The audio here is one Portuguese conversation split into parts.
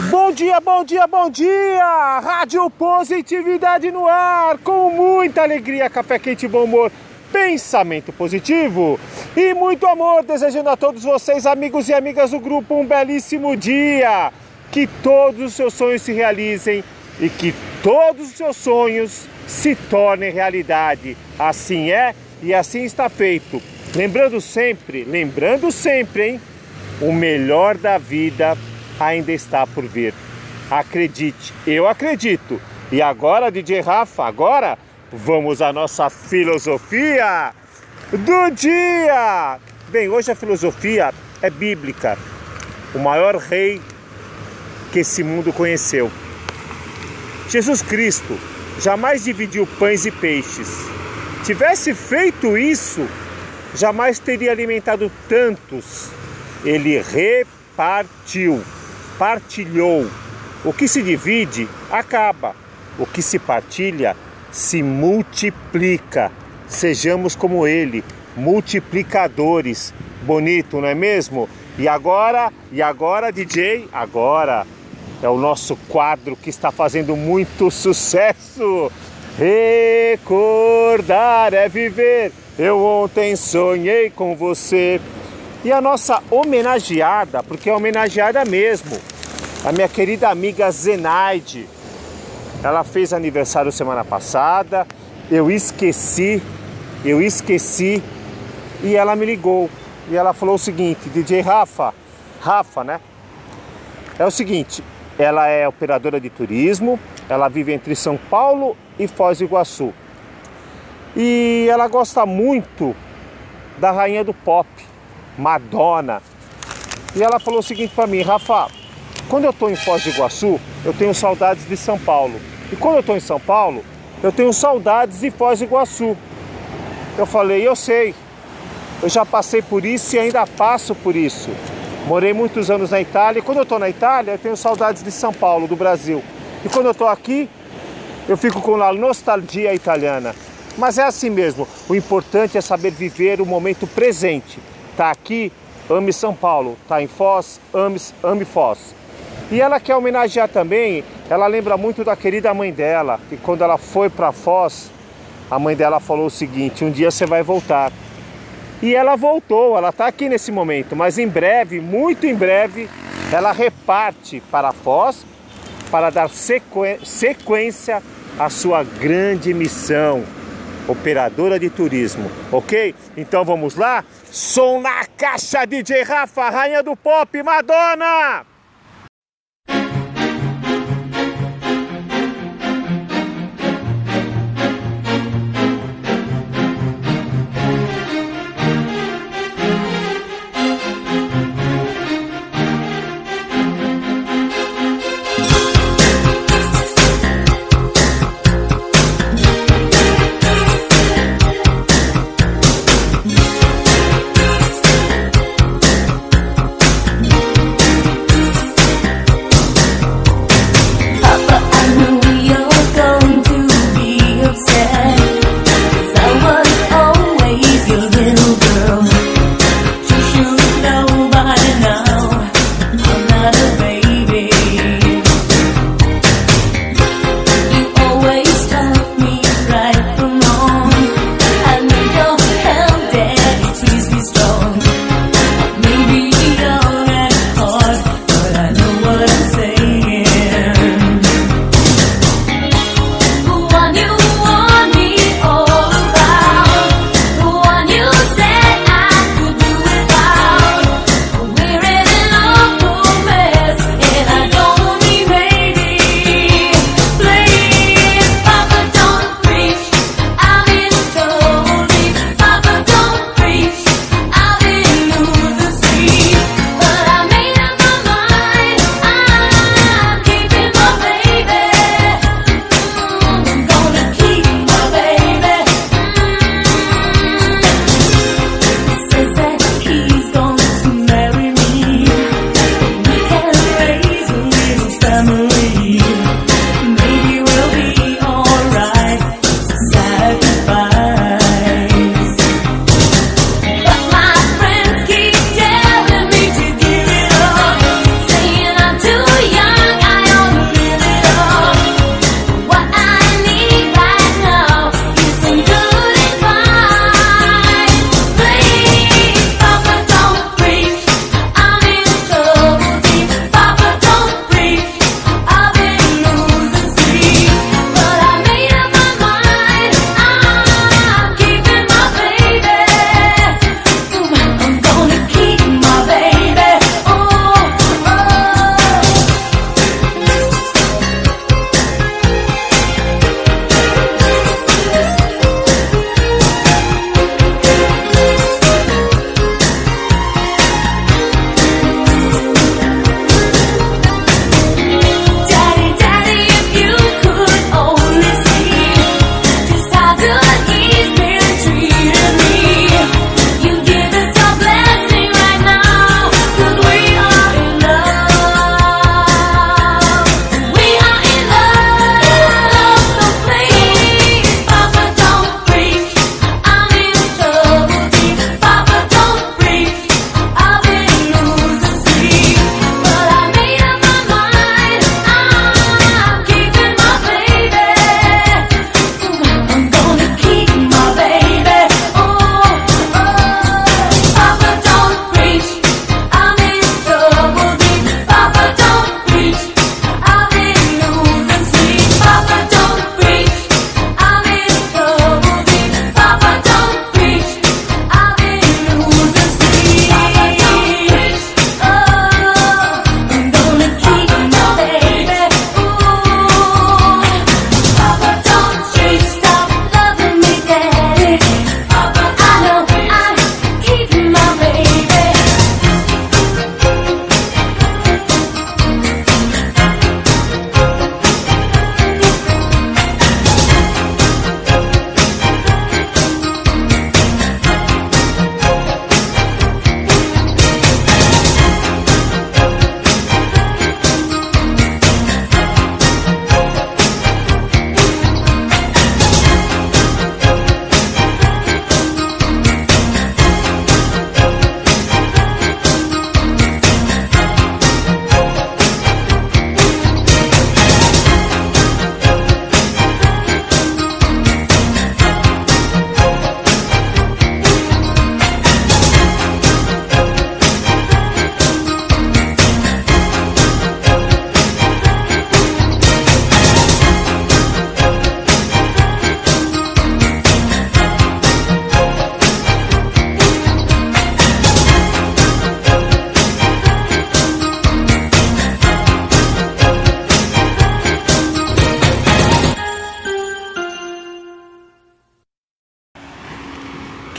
Bom dia, bom dia, bom dia! Rádio Positividade no ar, com muita alegria, café quente, bom humor, pensamento positivo e muito amor, desejando a todos vocês, amigos e amigas do grupo, um belíssimo dia. Que todos os seus sonhos se realizem e que todos os seus sonhos se tornem realidade. Assim é e assim está feito. Lembrando sempre, lembrando sempre, hein? O melhor da vida ainda está por vir. Acredite, eu acredito. E agora, DJ Rafa, agora vamos à nossa filosofia do dia. Bem, hoje a filosofia é bíblica. O maior rei que esse mundo conheceu. Jesus Cristo jamais dividiu pães e peixes. Tivesse feito isso, jamais teria alimentado tantos. Ele repartiu partilhou. O que se divide acaba, o que se partilha se multiplica. Sejamos como ele, multiplicadores. Bonito, não é mesmo? E agora, e agora, DJ, agora é o nosso quadro que está fazendo muito sucesso. Recordar é viver. Eu ontem sonhei com você. E a nossa homenageada, porque é homenageada mesmo, a minha querida amiga Zenaide. Ela fez aniversário semana passada, eu esqueci, eu esqueci, e ela me ligou. E ela falou o seguinte, DJ Rafa, Rafa, né? É o seguinte, ela é operadora de turismo, ela vive entre São Paulo e Foz do Iguaçu. E ela gosta muito da rainha do pop, Madonna. E ela falou o seguinte para mim, Rafa, quando eu estou em Foz do Iguaçu, eu tenho saudades de São Paulo. E quando eu estou em São Paulo, eu tenho saudades de Foz do Iguaçu. Eu falei, eu sei. Eu já passei por isso e ainda passo por isso. Morei muitos anos na Itália e quando eu estou na Itália, eu tenho saudades de São Paulo, do Brasil. E quando eu estou aqui, eu fico com a nostalgia italiana. Mas é assim mesmo. O importante é saber viver o momento presente. Tá aqui, ame São Paulo. Tá em Foz, ame, ame Foz. E ela quer homenagear também, ela lembra muito da querida mãe dela, que quando ela foi para Foz, a mãe dela falou o seguinte: um dia você vai voltar. E ela voltou, ela está aqui nesse momento, mas em breve, muito em breve, ela reparte para Foz para dar sequência à sua grande missão operadora de turismo, ok? Então vamos lá? Som na caixa, DJ Rafa, rainha do pop, Madonna!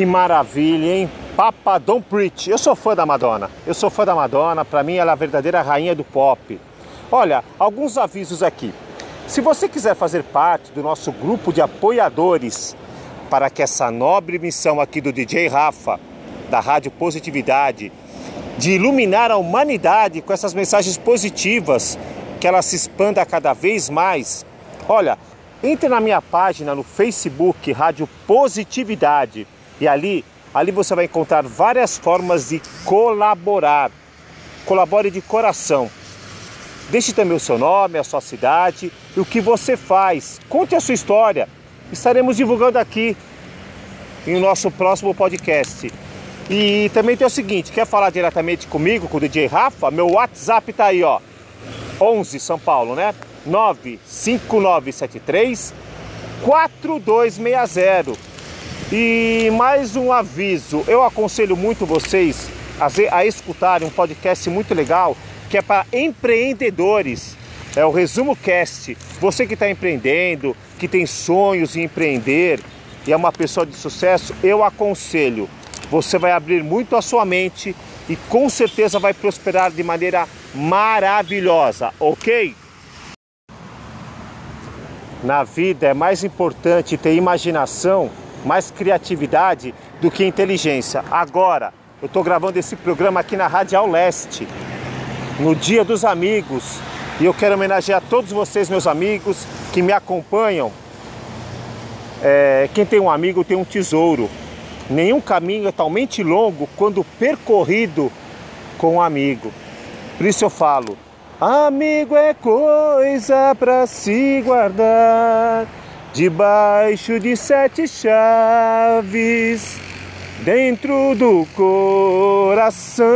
Que maravilha, hein? Papa Don't Preach. Eu sou fã da Madonna. Eu sou fã da Madonna. Para mim, ela é a verdadeira rainha do pop. Olha, alguns avisos aqui. Se você quiser fazer parte do nosso grupo de apoiadores para que essa nobre missão aqui do DJ Rafa, da Rádio Positividade, de iluminar a humanidade com essas mensagens positivas, que ela se expanda cada vez mais. Olha, entre na minha página no Facebook Rádio Positividade e ali, ali você vai encontrar várias formas de colaborar. Colabore de coração. Deixe também o seu nome, a sua cidade e o que você faz. Conte a sua história. Estaremos divulgando aqui em nosso próximo podcast. E também tem o seguinte, quer falar diretamente comigo, com o DJ Rafa? Meu WhatsApp tá aí, ó. 11 São Paulo, né? 95973 4260. E mais um aviso, eu aconselho muito vocês a, a escutarem um podcast muito legal que é para empreendedores. É o Resumo Cast. Você que está empreendendo, que tem sonhos em empreender e é uma pessoa de sucesso, eu aconselho. Você vai abrir muito a sua mente e com certeza vai prosperar de maneira maravilhosa, ok? Na vida é mais importante ter imaginação, mais criatividade do que inteligência. Agora, eu estou gravando esse programa aqui na Radial Leste no Dia dos Amigos. E eu quero homenagear todos vocês, meus amigos, que me acompanham. É, quem tem um amigo tem um tesouro. Nenhum caminho é talmente longo quando percorrido com um amigo. Por isso eu falo: amigo é coisa para se guardar debaixo de sete chaves dentro do coração.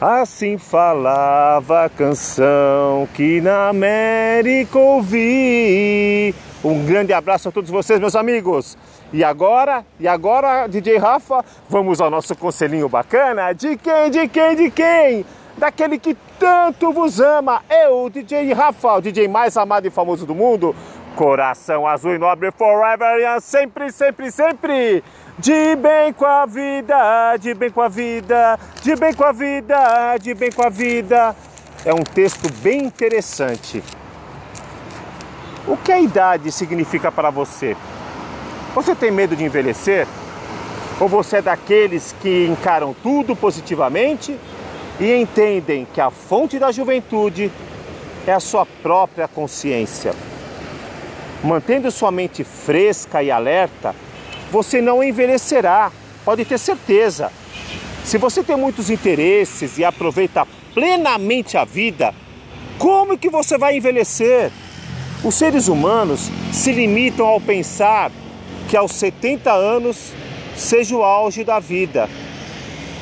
Assim falava a canção que na América ouvi. Um grande abraço a todos vocês, meus amigos. E agora, e agora, DJ Rafa, vamos ao nosso conselhinho bacana. De quem, de quem, de quem? Daquele que tanto vos ama. Eu, DJ Rafa, o DJ mais amado e famoso do mundo. Coração azul e nobre forever, sempre, sempre, sempre. De bem com a vida, de bem com a vida, de bem com a vida, de bem com a vida. É um texto bem interessante. O que a idade significa para você? Você tem medo de envelhecer? Ou você é daqueles que encaram tudo positivamente e entendem que a fonte da juventude é a sua própria consciência? Mantendo sua mente fresca e alerta, você não envelhecerá, pode ter certeza. Se você tem muitos interesses e aproveita plenamente a vida, como que você vai envelhecer? Os seres humanos se limitam ao pensar que aos 70 anos seja o auge da vida.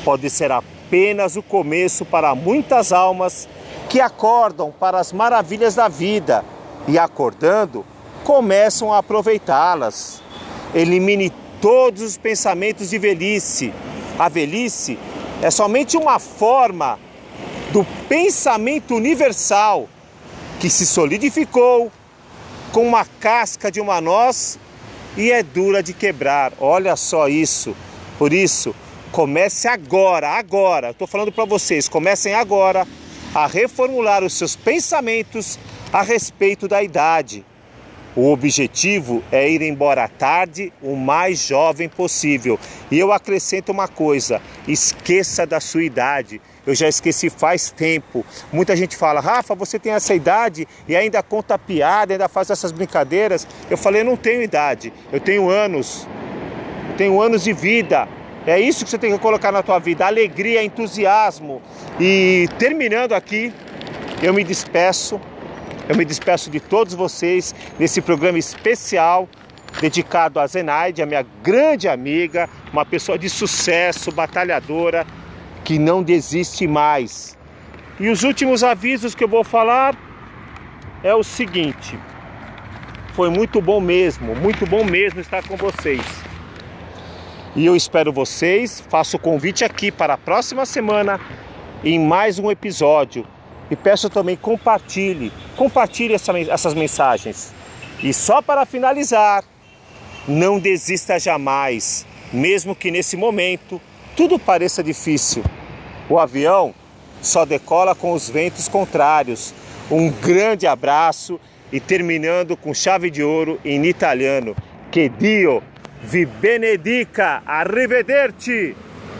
Pode ser apenas o começo para muitas almas que acordam para as maravilhas da vida e acordando começam a aproveitá-las. Elimine todos os pensamentos de velhice. A velhice é somente uma forma do pensamento universal que se solidificou com uma casca de uma noz e é dura de quebrar. Olha só isso. Por isso, comece agora, agora. Estou falando para vocês, comecem agora a reformular os seus pensamentos a respeito da idade. O objetivo é ir embora tarde, o mais jovem possível. E eu acrescento uma coisa: esqueça da sua idade. Eu já esqueci faz tempo. Muita gente fala, Rafa, você tem essa idade e ainda conta piada, ainda faz essas brincadeiras. Eu falei, não tenho idade, eu tenho anos. Eu tenho anos de vida. É isso que você tem que colocar na tua vida: alegria, entusiasmo. E terminando aqui, eu me despeço eu me despeço de todos vocês nesse programa especial dedicado a Zenaide, a minha grande amiga, uma pessoa de sucesso, batalhadora, que não desiste mais. E os últimos avisos que eu vou falar é o seguinte: foi muito bom mesmo, muito bom mesmo estar com vocês. E eu espero vocês, faço o convite aqui para a próxima semana em mais um episódio e peço também compartilhe, compartilhe essa, essas mensagens. E só para finalizar, não desista jamais, mesmo que nesse momento tudo pareça difícil. O avião só decola com os ventos contrários. Um grande abraço e terminando com chave de ouro em italiano. Que Dio vi benedica. Arrivederci.